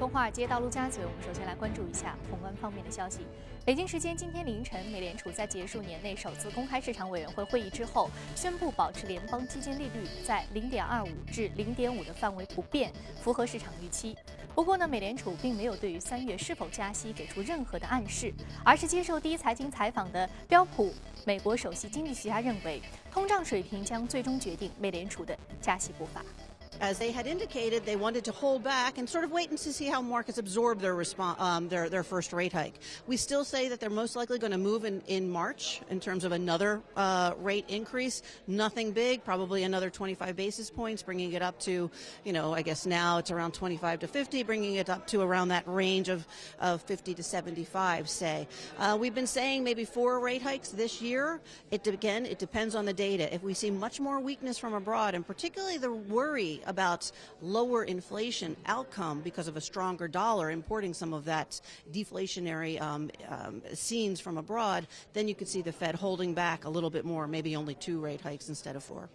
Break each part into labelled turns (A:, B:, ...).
A: 从华尔街到陆家嘴，我们首先来关注一下宏观方面的消息。北京时间今天凌晨，美联储在结束年内首次公开市场委员会会议之后，宣布保持联邦基金利率在零点二五至零点五的范围不变，符合市场预期。不过呢，美联储并没有对于三月是否加息给出任何的暗示，而是接受第一财经采访的标普美国首席经济学家认为，通胀水平将最终决定美联储的加息步伐。
B: As they had indicated, they wanted to hold back and sort of wait and see how markets absorb their response, um, their their first rate hike. We still say that they're most likely going to move in, in March in terms of another uh, rate increase. Nothing big, probably another 25 basis points, bringing it up to, you know, I guess now it's around 25 to 50, bringing it up to around that range of, of 50 to 75, say. Uh, we've been saying maybe four rate hikes this year. It again, it depends on the data. If we see much more weakness from abroad, and particularly the worry about lower inflation outcome because of a stronger dollar, importing some of that deflationary um, um, scenes from abroad, then you could see the Fed holding back a little bit more, maybe only two rate hikes instead of four.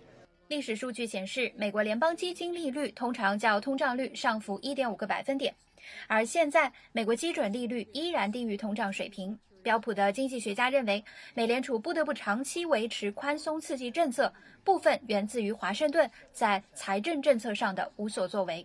C: 历史数据显示，美国联邦基金利率通常较通胀率上浮1.5个百分点，而现在美国基准利率依然低于通胀水平。 标普的经济学家认为，美联储不得不长期维持宽松刺激政策，部分源自于华盛顿在财政政策上的无所作为。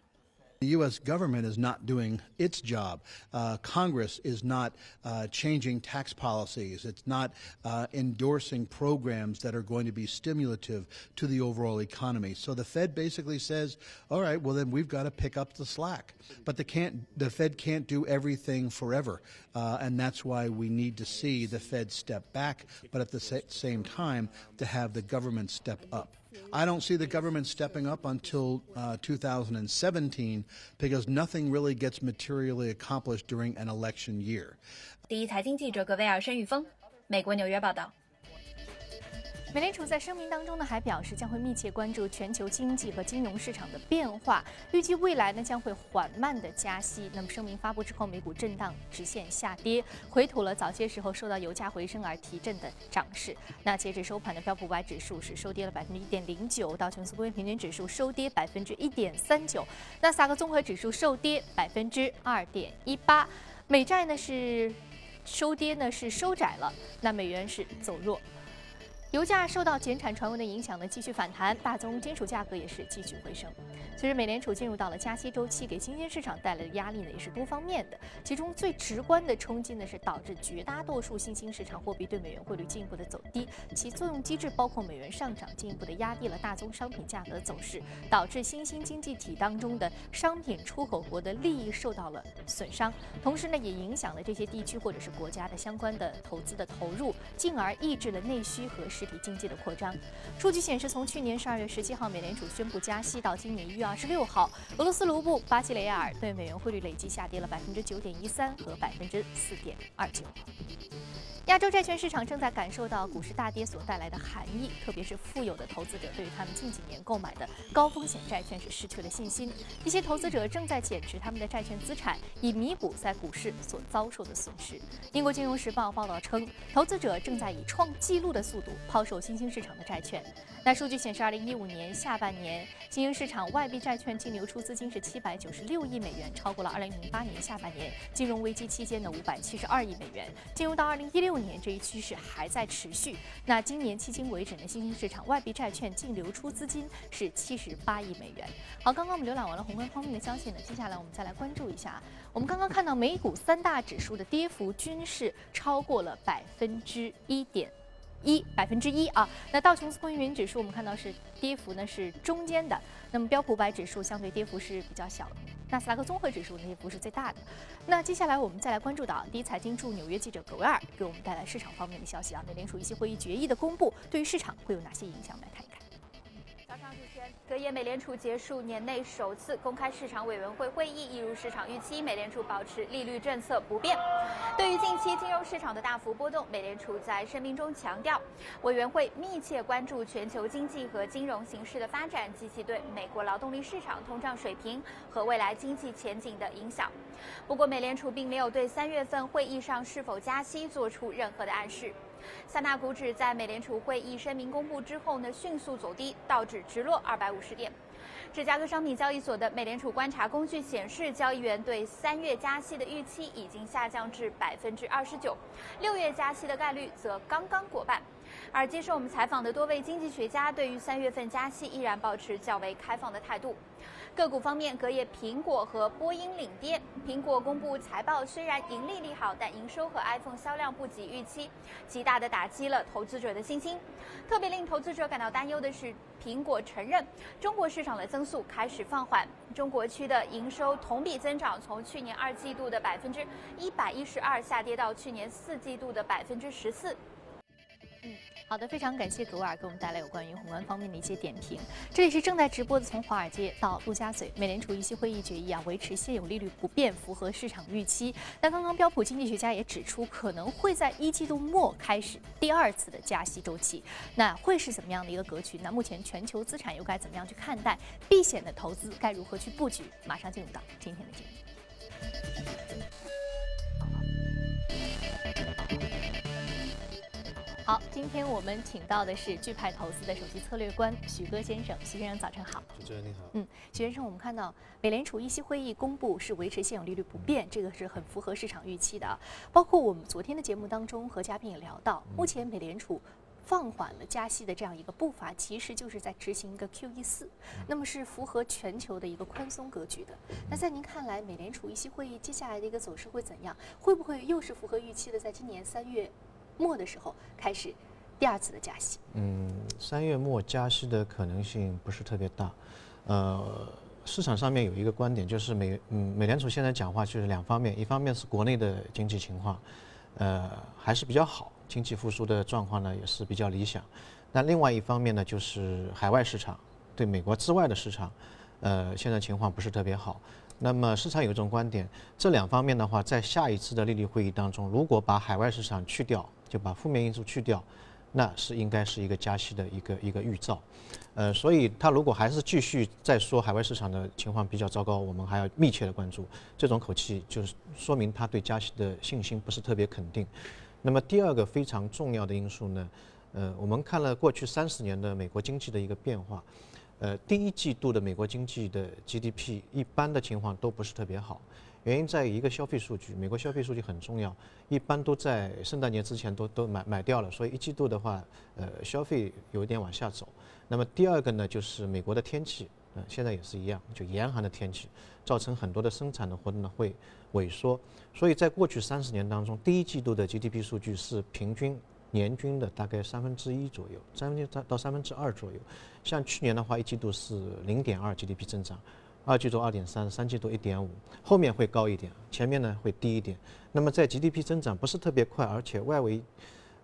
D: The U.S. government is not doing its job. Uh, Congress is not uh, changing tax policies. It's not uh, endorsing programs that are going to be stimulative to the overall economy. So the Fed basically says, "All right, well then we've got to pick up the slack." But the can't the Fed can't do everything forever, uh, and that's why we need to see the Fed step back, but at the same time to have the government step up. I don't see the government stepping up until uh, 2017 because nothing really gets materially accomplished during an election year.
C: 第一财经记者葛维尔、申玉峰，美国纽约报道。
A: 美联储在声明当中呢，还表示将会密切关注全球经济和金融市场的变化，预计未来呢将会缓慢的加息。那么声明发布之后，美股震荡直线下跌，回吐了早些时候受到油价回升而提振的涨势。那截至收盘的标普五百指数是收跌了百分之一点零九，道琼斯工业平均指数收跌百分之一点三九，纳斯达克综合指数受跌百分之二点一八，美债呢是收跌呢是收窄了，那美元是走弱。油价受到减产传闻的影响呢，继续反弹，大宗金属价格也是继续回升。随着美联储进入到了加息周期，给新兴市场带来的压力呢，也是多方面的。其中最直观的冲击呢，是导致绝大多数新兴市场货币对美元汇率进一步的走低。其作用机制包括美元上涨，进一步的压低了大宗商品价格的走势，导致新兴经济体当中的商品出口国的利益受到了损伤。同时呢，也影响了这些地区或者是国家的相关的投资的投入，进而抑制了内需和。实体经济的扩张。数据显示，从去年十二月十七号美联储宣布加息到今年一月二十六号，俄罗斯卢布、巴西雷亚尔对美元汇率累计下跌了百分之九点一三和百分之四点二九。亚洲债券市场正在感受到股市大跌所带来的寒意，特别是富有的投资者对于他们近几年购买的高风险债券是失去了信心。一些投资者正在减持他们的债券资产，以弥补在股市所遭受的损失。英国金融时报报道称，投资者正在以创纪录的速度抛售新兴市场的债券。那数据显示，二零一五年下半年新兴市场外币债券净流出资金是七百九十六亿美元，超过了二零零八年下半年金融危机期间的五百七十二亿美元。进入到二零一六年，这一趋势还在持续。那今年迄今为止呢，新兴市场外币债券净流出资金是七十八亿美元。好，刚刚我们浏览完了宏观方面的消息呢，接下来我们再来关注一下。我们刚刚看到美股三大指数的跌幅均是超过了百分之一点。一百分之一啊，那道琼斯工业平均指数我们看到是跌幅呢是中间的，那么标普五百指数相对跌幅是比较小的，纳斯达克综合指数呢也不是最大的。那接下来我们再来关注到第一财经驻纽约记者葛维尔给我们带来市场方面的消息啊，美联储一些会议决议的公布对于市场会有哪些影响？我们来看一看。
C: 早上就隔夜美联储结束年内首次公开市场委员会会议，一如市场预期，美联储保持利率政策不变。对于近期金融市场的大幅波动，美联储在声明中强调，委员会密切关注全球经济和金融形势的发展及其对美国劳动力市场通胀水平和未来经济前景的影响。不过，美联储并没有对三月份会议上是否加息做出任何的暗示。三大股指在美联储会议声明公布之后呢，迅速走低，道指直落二百五十点。芝加哥商品交易所的美联储观察工具显示，交易员对三月加息的预期已经下降至百分之二十九，六月加息的概率则刚刚过半。而接受我们采访的多位经济学家对于三月份加息依然保持较为开放的态度。个股方面，隔夜苹果和波音领跌。苹果公布财报，虽然盈利利好，但营收和 iPhone 销量不及预期，极大的打击了投资者的信心。特别令投资者感到担忧的是，苹果承认中国市场的增速开始放缓，中国区的营收同比增长从去年二季度的百分之一百一十二下跌到去年四季度的百分之十四。
A: 好的，非常感谢格尔给我们带来有关于宏观方面的一些点评。这里是正在直播的，从华尔街到陆家嘴，美联储议息会议决议啊，维持现有利率不变，符合市场预期。那刚刚标普经济学家也指出，可能会在一季度末开始第二次的加息周期。那会是怎么样的一个格局？那目前全球资产又该怎么样去看待？避险的投资该如何去布局？马上进入到今天的节目。好，今天我们请到的是钜派投资的首席策略官许戈先生。徐先生，早晨好。
E: 主持人你好。
A: 嗯，许先生，我们看到美联储议息会议公布是维持现有利率不变，这个是很符合市场预期的。包括我们昨天的节目当中和嘉宾也聊到，目前美联储放缓了加息的这样一个步伐，其实就是在执行一个 QE 四，那么是符合全球的一个宽松格局的。那在您看来，美联储议息会议接下来的一个走势会怎样？会不会又是符合预期的，在今年三月？末的时候开始第二次的加息。
E: 嗯，三月末加息的可能性不是特别大。呃，市场上面有一个观点，就是美嗯美联储现在讲话就是两方面，一方面是国内的经济情况，呃还是比较好，经济复苏的状况呢也是比较理想。那另外一方面呢，就是海外市场对美国之外的市场，呃现在情况不是特别好。那么市场有一种观点，这两方面的话，在下一次的利率会议当中，如果把海外市场去掉。就把负面因素去掉，那是应该是一个加息的一个一个预兆，呃，所以他如果还是继续再说海外市场的情况比较糟糕，我们还要密切的关注。这种口气就是说明他对加息的信心不是特别肯定。那么第二个非常重要的因素呢，呃，我们看了过去三十年的美国经济的一个变化，呃，第一季度的美国经济的 GDP 一般的情况都不是特别好。原因在于一个消费数据，美国消费数据很重要，一般都在圣诞节之前都都买买掉了，所以一季度的话，呃，消费有一点往下走。那么第二个呢，就是美国的天气，呃，现在也是一样，就严寒的天气，造成很多的生产的活动呢会萎缩。所以在过去三十年当中，第一季度的 GDP 数据是平均年均的大概三分之一左右，三分之三到三分之二左右。像去年的话，一季度是零点二 GDP 增长。二季度二点三，三季度一点五，后面会高一点，前面呢会低一点。那么在 GDP 增长不是特别快，而且外围，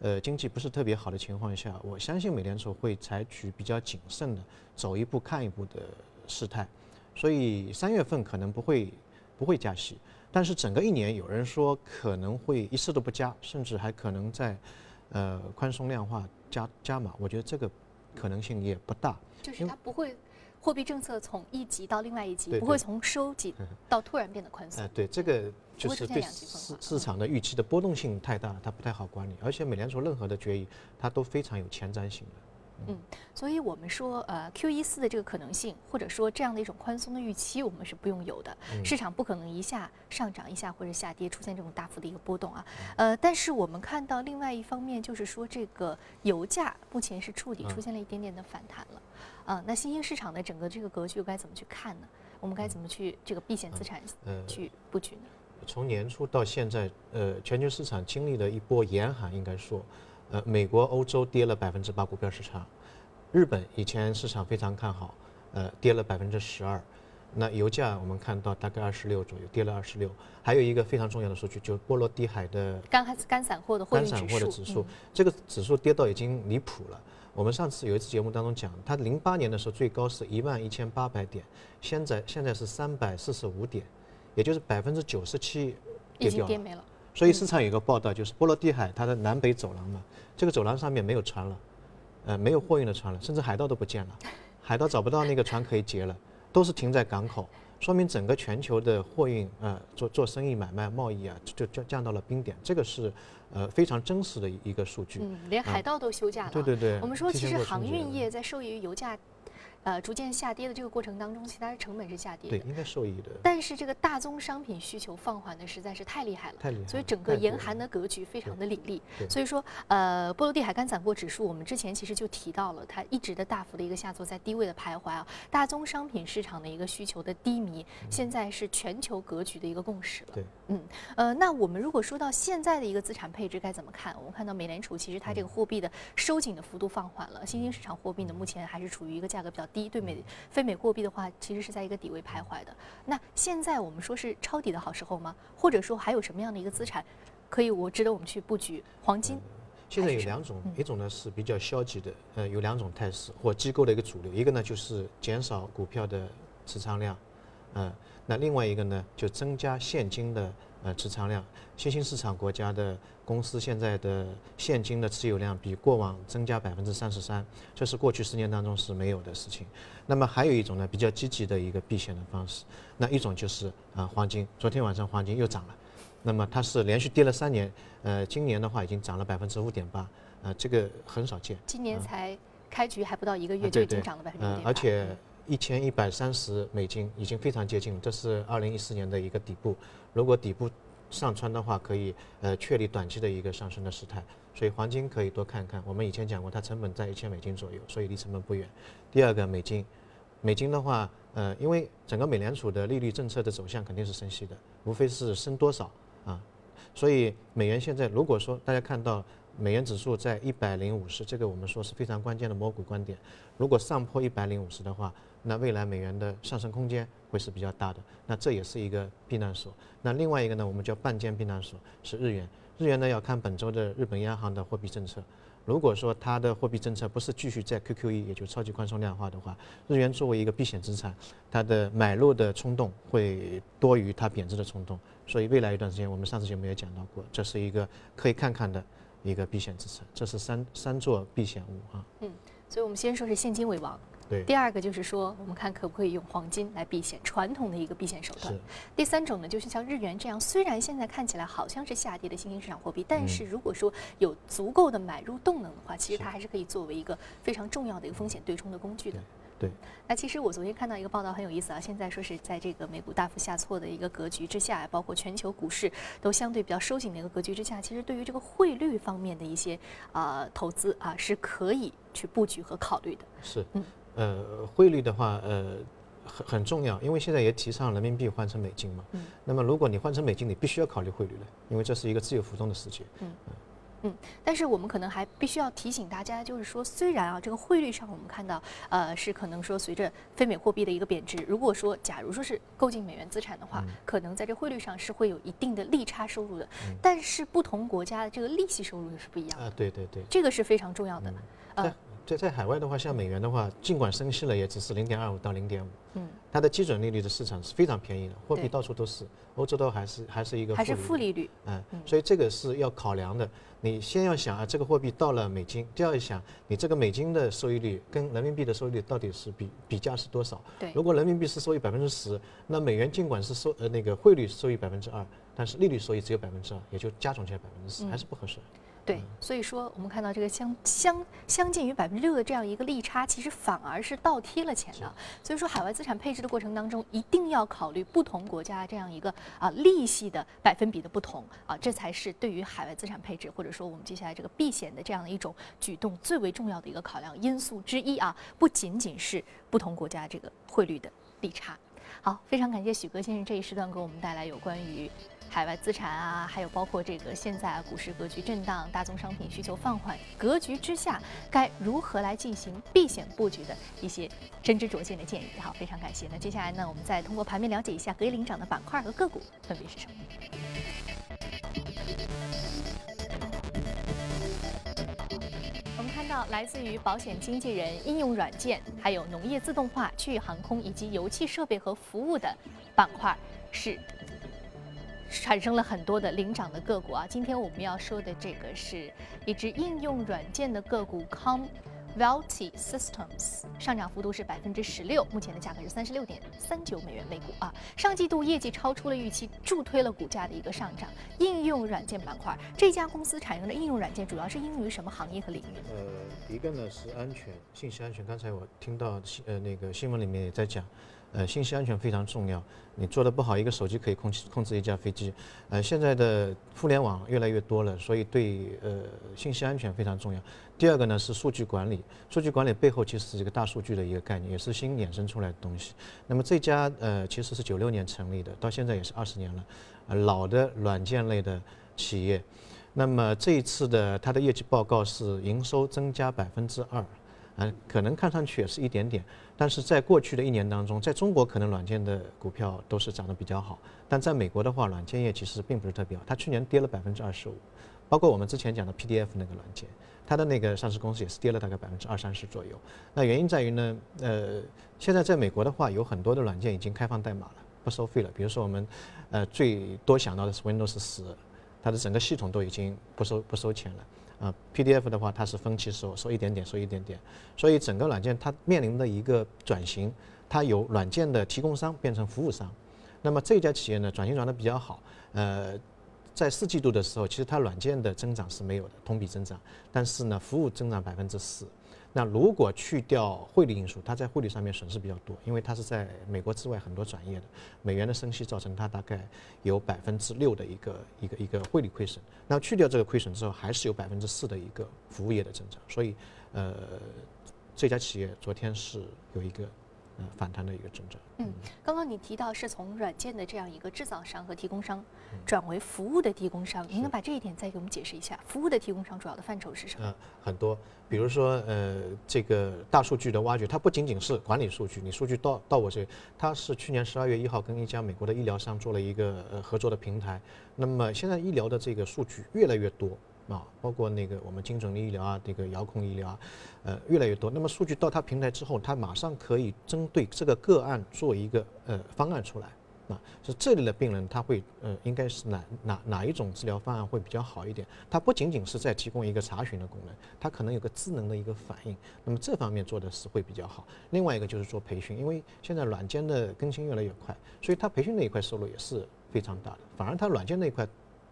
E: 呃经济不是特别好的情况下，我相信美联储会采取比较谨慎的，走一步看一步的事态。所以三月份可能不会不会加息，但是整个一年有人说可能会一次都不加，甚至还可能在呃宽松量化加加码。我觉得这个可能性也不大，
A: 就是它不会。货币政策从一级到另外一级，不会从收紧到突然变得宽松。
E: 哎，对，这个就是对市市场的预期的波动性太大，它不太好管理。而且美联储任何的决议，它都非常有前瞻性的。
A: 嗯，所以我们说，呃，Q 一四的这个可能性，或者说这样的一种宽松的预期，我们是不用有的。市场不可能一下上涨一下或者下跌，出现这种大幅的一个波动啊。呃，但是我们看到另外一方面，就是说这个油价目前是触底，出现了一点点的反弹了。啊，那新兴市场的整个这个格局该怎么去看呢？我们该怎么去这个避险资产去布局呢？
E: 从年初到现在，呃，全球市场经历了一波严寒，应该说。呃，美国、欧洲跌了百分之八股票市场，日本以前市场非常看好，呃，跌了百分之十二。那油价我们看到大概二十六左右，跌了二十六。还有一个非常重要的数据，就是波罗的海的
A: 干干散货的货运
E: 指数，这个指数跌到已经离谱了。我们上次有一次节目当中讲，它零八年的时候最高是一万一千八百点，现在现在是三百四十五点，也就是百分之九十七跌掉
A: 了。
E: 所以市场有个报道，就是波罗的海它的南北走廊嘛，这个走廊上面没有船了，呃，没有货运的船了，甚至海盗都不见了，海盗找不到那个船可以劫了，都是停在港口，说明整个全球的货运呃做做生意买卖贸易啊就就降到了冰点，这个是呃非常真实的一个数据。
A: 嗯，连海盗都休假了。
E: 对对对。
A: 我们说其实航运业在受益于油价。呃逐渐下跌的这个过程当中，其他的成本是下跌
E: 对，
A: 的。
E: 应该受益的。
A: 但是这个大宗商品需求放缓的实在是太厉害了，
E: 太厉害了
A: 所以整个严寒的格局非常的凛
E: 冽。
A: 所以说，呃，波罗的海干散货指数，我们之前其实就提到了，它一直的大幅的一个下挫，在低位的徘徊啊。大宗商品市场的一个需求的低迷，现在是全球格局的一个共识了。
E: 对，
A: 嗯，呃，那我们如果说到现在的一个资产配置该怎么看？我们看到美联储其实它这个货币的收紧的幅度放缓了，新兴市场货币呢目前还是处于一个价格比较低，对美非美货币的话，其实是在一个底位徘徊的。那现在我们说是抄底的好时候吗？或者说还有什么样的一个资产可以我值得我们去布局？黄金？
E: 现在有两种，一种呢是比较消极的，呃，有两种态势或机构的一个主流，一个呢就是减少股票的持仓量，呃，那另外一个呢就增加现金的呃持仓量。新兴市场国家的公司现在的现金的持有量比过往增加百分之三十三，这是过去十年当中是没有的事情。那么还有一种呢比较积极的一个避险的方式，那一种就是啊、黄金，昨天晚上黄金又涨了。那么它是连续跌了三年，呃，今年的话已经涨了百分之五点八，啊，这个很少见。
A: 今年才开局还不到一个
E: 啊
A: 月，就已经涨了百分之五点，
E: 呃而且一千一百三十美金已经非常接近，这是二零一四年的一个底部。如果底部上穿的话，可以呃确立短期的一个上升的时态。所以黄金可以多看看。我们以前讲过，它成本在一千美金左右，所以离成本不远。第二个美金，美金的话，呃，因为整个美联储的利率政策的走向肯定是升息的，无非是升多少啊。所以美元现在如果说大家看到美元指数在一百零五十，这个我们说是非常关键的魔鬼观点。如果上破一百零五十的话，那未来美元的上升空间会是比较大的。那这也是一个避难所。那另外一个呢，我们叫半间避难所是日元。日元呢要看本周的日本央行的货币政策。如果说它的货币政策不是继续在 QQE，也就超级宽松量化的话，日元作为一个避险资产，它的买入的冲动会多于它贬值的冲动。所以未来一段时间，我们上次节目也讲到过，这是一个可以看看的一个避险资产。这是三三座避险物啊。
A: 嗯所以我们先说是现金为王。
E: 对。
A: 第二个就是说，我们看可不可以用黄金来避险，传统的一个避险手段。第三种呢，就是像日元这样，虽然现在看起来好像是下跌的新兴市场货币，但是如果说有足够的买入动能的话，其实它还是可以作为一个非常重要的一个风险对冲的工具的。
E: 对，
A: 那其实我昨天看到一个报道很有意思啊，现在说是在这个美股大幅下挫的一个格局之下，包括全球股市都相对比较收紧的一个格局之下，其实对于这个汇率方面的一些呃投资啊是可以去布局和考虑的。
E: 是。
A: 嗯，
E: 呃，汇率的话，呃，很很重要，因为现在也提倡人民币换成美金嘛。
A: 嗯。
E: 那么如果你换成美金，你必须要考虑汇率了，因为这是一个自由浮动的世界。
A: 嗯但是我们可能还必须要提醒大家，就是说，虽然啊，这个汇率上我们看到，呃，是可能说随着非美货币的一个贬值，如果说假如说是购进美元资产的话，可能在这汇率上是会有一定的利差收入的。但是不同国家的这个利息收入又是不一样的，
E: 啊，对对对。
A: 这个是非常重要的。呃
E: 在在在海外的话，像美元的话，尽管升息了，也只是零点二五到零点五。
A: 嗯，
E: 它的基准利率的市场是非常便宜的，货币到处都是，欧洲都还是还是一个
A: 还是负利率。
E: 嗯
A: 嗯，
E: 所以这个是要考量的。你先要想啊，这个货币到了美金，第二想你这个美金的收益率跟人民币的收益率到底是比比价是多少？
A: 对
E: 如果人民币是收益百分之十，那美元尽管是收呃那个汇率收益百分之二，但是利率收益只有百分之二，也就加总起来百分之十，
A: 嗯
E: 还是不合适。
A: 对，所以说我们看到这个相相相近于百分之六的这样一个利差，其实反而是倒贴了钱的。所以说，海外资产配置的过程当中，一定要考虑不同国家这样一个啊利息的百分比的不同啊，这才是对于海外资产配置或者说我们接下来这个避险的这样的一种举动最为重要的一个考量因素之一啊，不仅仅是不同国家这个汇率的利差。好，非常感谢许哥先生这一时段给我们带来有关于海外资产啊，还有包括这个现在股市格局震荡、大宗商品需求放缓格局之下，该如何来进行避险布局的一些真知灼见的建议。好，非常感谢。那接下来呢，我们再通过盘面了解一下隔夜领涨的板块和个股分别是什么。我们看到来自于保险经纪人、应用软件，还有农业自动化、区域航空以及油气设备和服务的板块是产生了很多的领涨的个股啊。今天我们要说的这个是一只应用软件的个股 Com Velty Systems，上涨幅度是百分之十六，目前的价格是三十六点三九美元每股啊。上季度业绩超出了预期，助推了股价的一个上涨。应用软件板块，这家公司采用的应用软件主要是应用于什么行业和领域？
E: 呃，一个呢是安全，信息安全。刚才我听到新呃那个新闻里面也在讲。呃，信息安全非常重要。你做的不好，一个手机可以控制控制一架飞机。呃，现在的互联网越来越多了，所以对呃信息安全非常重要。第二个呢是数据管理，数据管理背后其实是一个大数据的一个概念，也是新衍生出来的东西。那么这家呃其实是九六年成立的，到现在也是二十年了，呃老的软件类的企业。那么这一次的它的业绩报告是营收增加百分之二。嗯，可能看上去也是一点点，但是在过去的一年当中，在中国可能软件的股票都是涨得比较好，但在美国的话，软件业其实并不是特别好。它去年跌了百分之二十五，包括我们之前讲的 PDF 那个软件，它的那个上市公司也是跌了大概百分之二三十左右。那原因在于呢，呃，现在在美国的话，有很多的软件已经开放代码了，不收费了。比如说我们，呃，最多想到的是 Windows 十，它的整个系统都已经不收不收钱了。啊，PDF 的话，它是分期收，收一点点，收一点点，所以整个软件它面临的一个转型，它由软件的提供商变成服务商。那么这家企业呢，转型转的比较好，呃，在四季度的时候，其实它软件的增长是没有的，同比增长，但是呢，服务增长百分之四。那如果去掉汇率因素，它在汇率上面损失比较多，因为它是在美国之外很多转业的，美元的升息造成它大概有百分之六的一个一个一个汇率亏损。那去掉这个亏损之后，还是有百分之四的一个服务业的增长。所以，呃，这家企业昨天是有一个。呃，反弹的一个增长。
A: 嗯，刚刚你提到是从软件的这样一个制造商和提供商，转为服务的提供商，您能把这一点再给我们解释一下？服务的提供商主要的范畴是什么？
E: 嗯，很多，比如说呃，这个大数据的挖掘，它不仅仅是管理数据，你数据到到我这，它是去年十二月一号跟一家美国的医疗商做了一个呃合作的平台。那么现在医疗的这个数据越来越多。啊，包括那个我们精准的医疗啊，这个遥控医疗啊，呃，越来越多。那么数据到它平台之后，它马上可以针对这个个案做一个呃方案出来。啊，是这里的病人他会呃，应该是哪哪哪一种治疗方案会比较好一点？它不仅仅是在提供一个查询的功能，它可能有个智能的一个反应。那么这方面做的是会比较好。另外一个就是做培训，因为现在软件的更新越来越快，所以它培训那一块收入也是非常大的。反而它软件那一块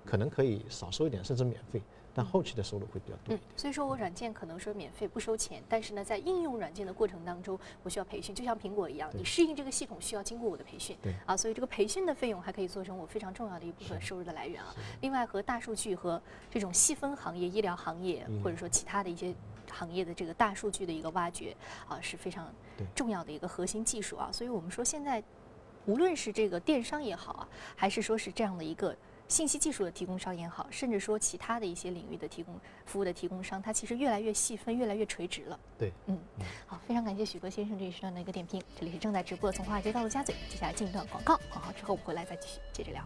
E: 可能可以少收一点，甚至免费。但后期的收入会比较多。嗯，
A: 所以说我软件可能说免费不收钱，但是呢，在应用软件的过程当中，我需要培训，就像苹果一样，你适应这个系统需要经过我的培训。
E: 对。
A: 啊，所以这个培训的费用还可以做成我非常重要的一部分收入的来源啊。另外，和大数据和这种细分行业、医疗行业或者说其他的一些行业的这个大数据的一个挖掘啊，是非常重要的一个核心技术啊。所以我们说现在，无论是这个电商也好啊，还是说是这样的一个。信息技术的提供商也好，甚至说其他的一些领域的提供服务的提供商，它其实越来越细分，越来越垂直了。
E: 对，嗯，
A: 好，非常感谢许哥先生这一时段的一个点评。这里是正在直播的从华尔街到陆家嘴，接下来进一段广告，广告之后我们回来再继续接着聊。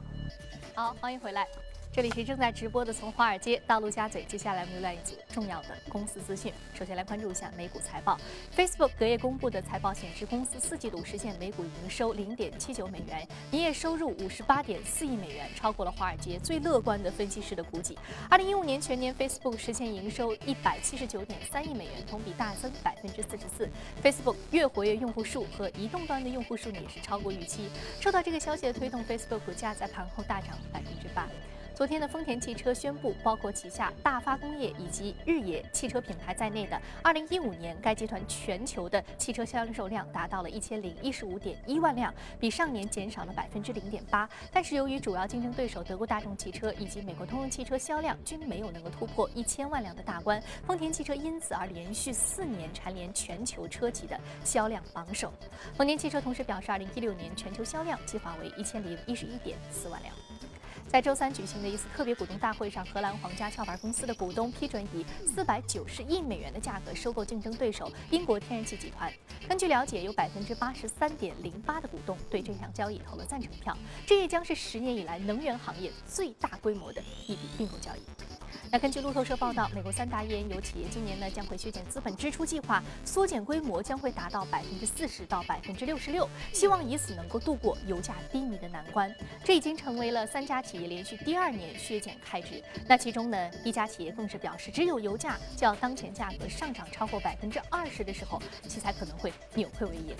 A: 好，欢迎回来。这里是正在直播的，从华尔街到陆家嘴。接下来我们浏览一组重要的公司资讯。首先来关注一下美股财报。Facebook 隔夜公布的财报显示，公司四季度实现每股营收零点七九美元，营业收入五十八点四亿美元，超过了华尔街最乐观的分析师的估计。二零一五年全年，Facebook 实现营收一百七十九点三亿美元，同比大增百分之四十四。Facebook 月活跃用户数和移动端的用户数呢也是超过预期。受到这个消息的推动，Facebook 股价在盘后大涨百分之八。昨天的丰田汽车宣布，包括旗下大发工业以及日野汽车品牌在内的2015年，该集团全球的汽车销售量达到了1015.1万辆，比上年减少了百分之零点八。但是由于主要竞争对手德国大众汽车以及美国通用汽车销量均没有能够突破一千万辆的大关，丰田汽车因此而连续四年蝉联全球车企的销量榜首。丰田汽车同时表示，2016年全球销量计划为1011.4万辆。在周三举行的一次特别股东大会上，荷兰皇家壳牌公司的股东批准以四百九十亿美元的价格收购竞争对手英国天然气集团。根据了解，有百分之八十三点零八的股东对这项交易投了赞成票。这也将是十年以来能源行业最大规模的一笔并购交易。那根据路透社报道，美国三大页岩油企业今年呢将会削减资本支出计划，缩减规模将会达到百分之四十到百分之六十六，希望以此能够度过油价低迷的难关。这已经成为了三家企业连续第二年削减开支。那其中呢，一家企业更是表示，只有油价较当前价格上涨超过百分之二十的时候，其才可能会扭亏为盈。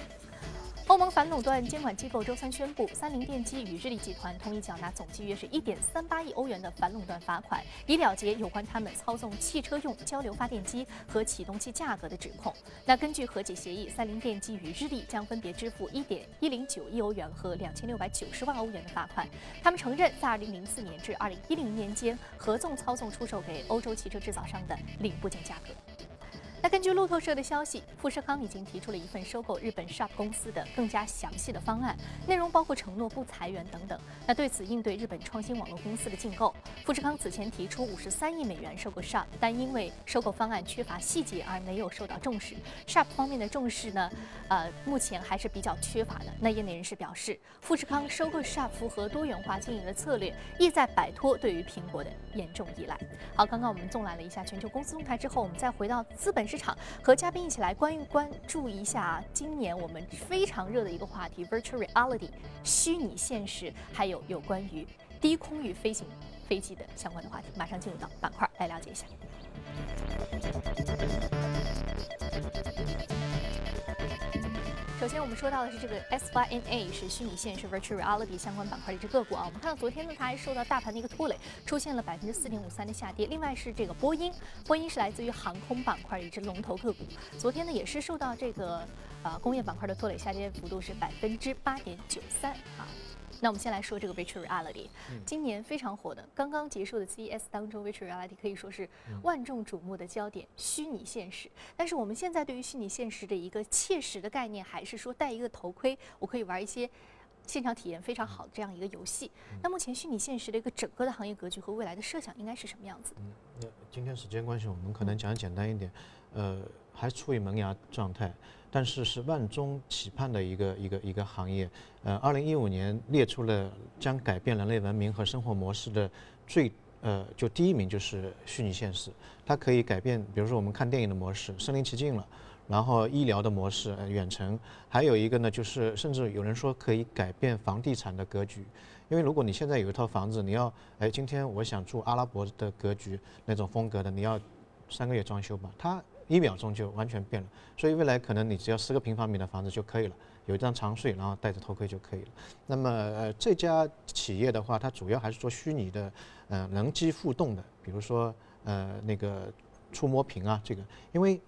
A: 欧盟反垄断监管机构周三宣布，三菱电机与日立集团同意缴纳总计约是一点三八亿欧元的反垄断罚款，以了结有关他们操纵汽车用交流发电机和启动器价格的指控。那根据和解协议，三菱电机与日立将分别支付一点一零九亿欧元和两千六百九十万欧元的罚款。他们承认在二零零四年至二零一零年间合纵操纵出售给欧洲汽车制造商的零部件价格。那根据路透社的消息，富士康已经提出了一份收购日本 Sharp 公司的更加详细的方案，内容包括承诺不裁员等等。那对此应对日本创新网络公司的竞购，富士康此前提出五十三亿美元收购 Sharp，但因为收购方案缺乏细节而没有受到重视。Sharp 方面的重视呢，呃，目前还是比较缺乏的。那业内人士表示，富士康收购 Sharp 符合多元化经营的策略，意在摆脱对于苹果的严重依赖。好，刚刚我们纵览了一下全球公司动态之后，我们再回到资本市场，和嘉宾一起来关一关注一下今年我们非常热的一个话题 ——Virtual Reality 虚拟现实，还有有关于低空域飞行飞机的相关的话题。马上进入到板块来了解一下。首先，我们说到的是这个 SYNA 是虚拟现实 Virtual Reality 相关板块的一只个股啊。我们看到昨天呢，它还受到大盘的一个拖累，出现了百分之四点五三的下跌。另外是这个波音，波音是来自于航空板块的一只龙头个股，昨天呢也是受到这个呃工业板块的拖累，下跌幅度是百分之八点九三啊。那我们先来说这个 Virtual Reality，今年非常火的，刚刚结束的 CES 当中，Virtual Reality 可以说是万众瞩目的焦点，虚拟现实。但是我们现在对于虚拟现实的一个切实的概念，还是说戴一个头盔，我可以玩一些现场体验非常好的这样一个游戏。那目前虚拟现实的一个整个的行业格局和未来的设想应该是什么样子？
E: 今天时间关系，我们可能讲简单一点，呃，还处于萌芽状态。但是是万众期盼的一个一个一个行业，呃，二零一五年列出了将改变人类文明和生活模式的最呃就第一名就是虚拟现实，它可以改变，比如说我们看电影的模式身临其境了，然后医疗的模式远程，还有一个呢就是甚至有人说可以改变房地产的格局，因为如果你现在有一套房子，你要哎今天我想住阿拉伯的格局那种风格的，你要三个月装修吧，它。一秒钟就完全变了，所以未来可能你只要十个平方米的房子就可以了，有一张长睡，然后戴着头盔就可以了。那么呃这家企业的话，它主要还是做虚拟的，呃人机互动的，比如说呃那个触摸屏啊这个，因为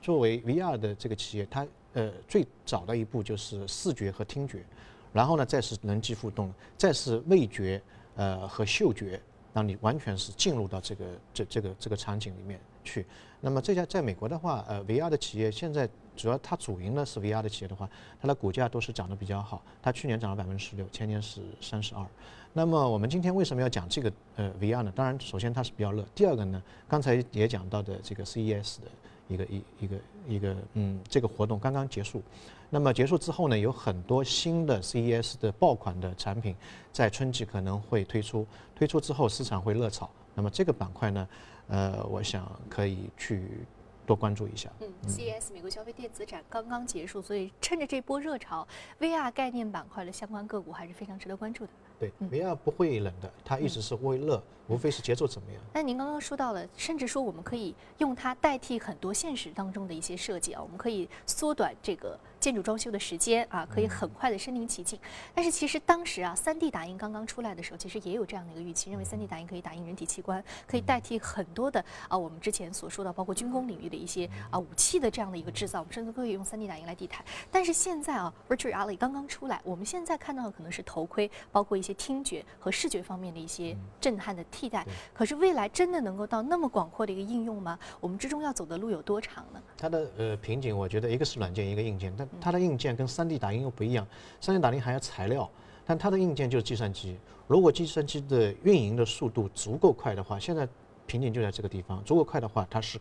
E: 作为 VR 的这个企业，它呃最早的一步就是视觉和听觉，然后呢再是人机互动，再是味觉呃和嗅觉，让你完全是进入到这个这这个这个场景里面。去，那么这家在美国的话，呃，VR 的企业现在主要它主营的是 VR 的企业的话，它的股价都是涨得比较好。它去年涨了百分之十六，前年是三十二。那么我们今天为什么要讲这个呃 VR 呢？当然，首先它是比较热。第二个呢，刚才也讲到的这个 CES 的一个一一个一个嗯这个活动刚刚结束。那么结束之后呢，有很多新的 CES 的爆款的产品在春季可能会推出。推出之后市场会热炒。那么这个板块呢？呃，我想可以去多关注一下。
A: 嗯，CES 美国消费电子展刚刚结束，所以趁着这波热潮，VR 概念板块的相关个股还是非常值得关注的。
E: 对，VR 不会冷的，它一直是会热，无非是节奏怎么样。
A: 那您刚刚说到了，甚至说我们可以用它代替很多现实当中的一些设计啊，我们可以缩短这个。建筑装修的时间啊，可以很快的身临其境。但是其实当时啊，3D 打印刚刚出来的时候，其实也有这样的一个预期，认为 3D 打印可以打印人体器官，可以代替很多的啊我们之前所说的包括军工领域的一些啊武器的这样的一个制造，我们甚至可以用 3D 打印来替代。但是现在啊，Virtual Reality 刚刚出来，我们现在看到的可能是头盔，包括一些听觉和视觉方面的一些震撼的替代。可是未来真的能够到那么广阔的一个应用吗？我们之中要走的路有多长呢？
E: 它的呃瓶颈，我觉得一个是软件，一个硬件，但它的硬件跟 3D 打印又不一样，3D 打印还要材料，但它的硬件就是计算机。如果计算机的运营的速度足够快的话，现在瓶颈就在这个地方。足够快的话，它是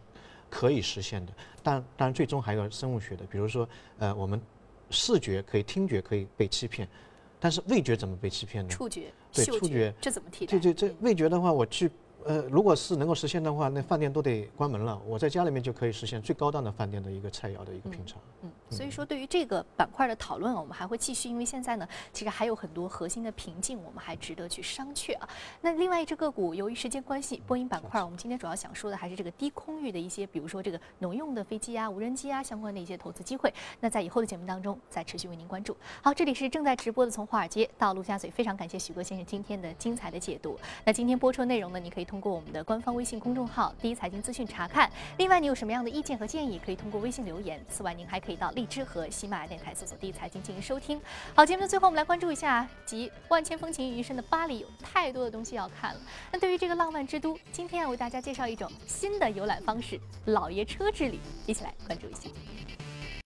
E: 可以实现的。但当然最终还有生物学的，比如说呃，我们视觉可以，听觉可以被欺骗，但是味觉怎么被欺骗呢？
A: 触觉、
E: 对，触觉
A: 这怎么替代？
E: 这这这味觉的话，我去呃，如果是能够实现的话，那饭店都得关门了。我在家里面就可以实现最高档的饭店的一个菜肴的一个品尝。
A: 嗯，所以说对于这个板块的讨论，我们还会继续，因为现在呢，其实还有很多核心的瓶颈，我们还值得去商榷啊。那另外一只个股，由于时间关系，波音板块，我们今天主要想说的还是这个低空域的一些，比如说这个农用的飞机啊、无人机啊相关的一些投资机会。那在以后的节目当中，再持续为您关注。好，这里是正在直播的从华尔街到陆家嘴，非常感谢许哥先生今天的精彩的解读。那今天播出内容呢，你可以通过我们的官方。微信公众号“第一财经资讯”查看。另外，你有什么样的意见和建议，可以通过微信留言。此外，您还可以到荔枝和喜马拉雅电台搜索“第一财经”进行收听。好，节目的最后，我们来关注一下集万千风情于一身的巴黎，有太多的东西要看了。那对于这个浪漫之都，今天要为大家介绍一种新的游览方式——老爷车之旅，一起来关注一下。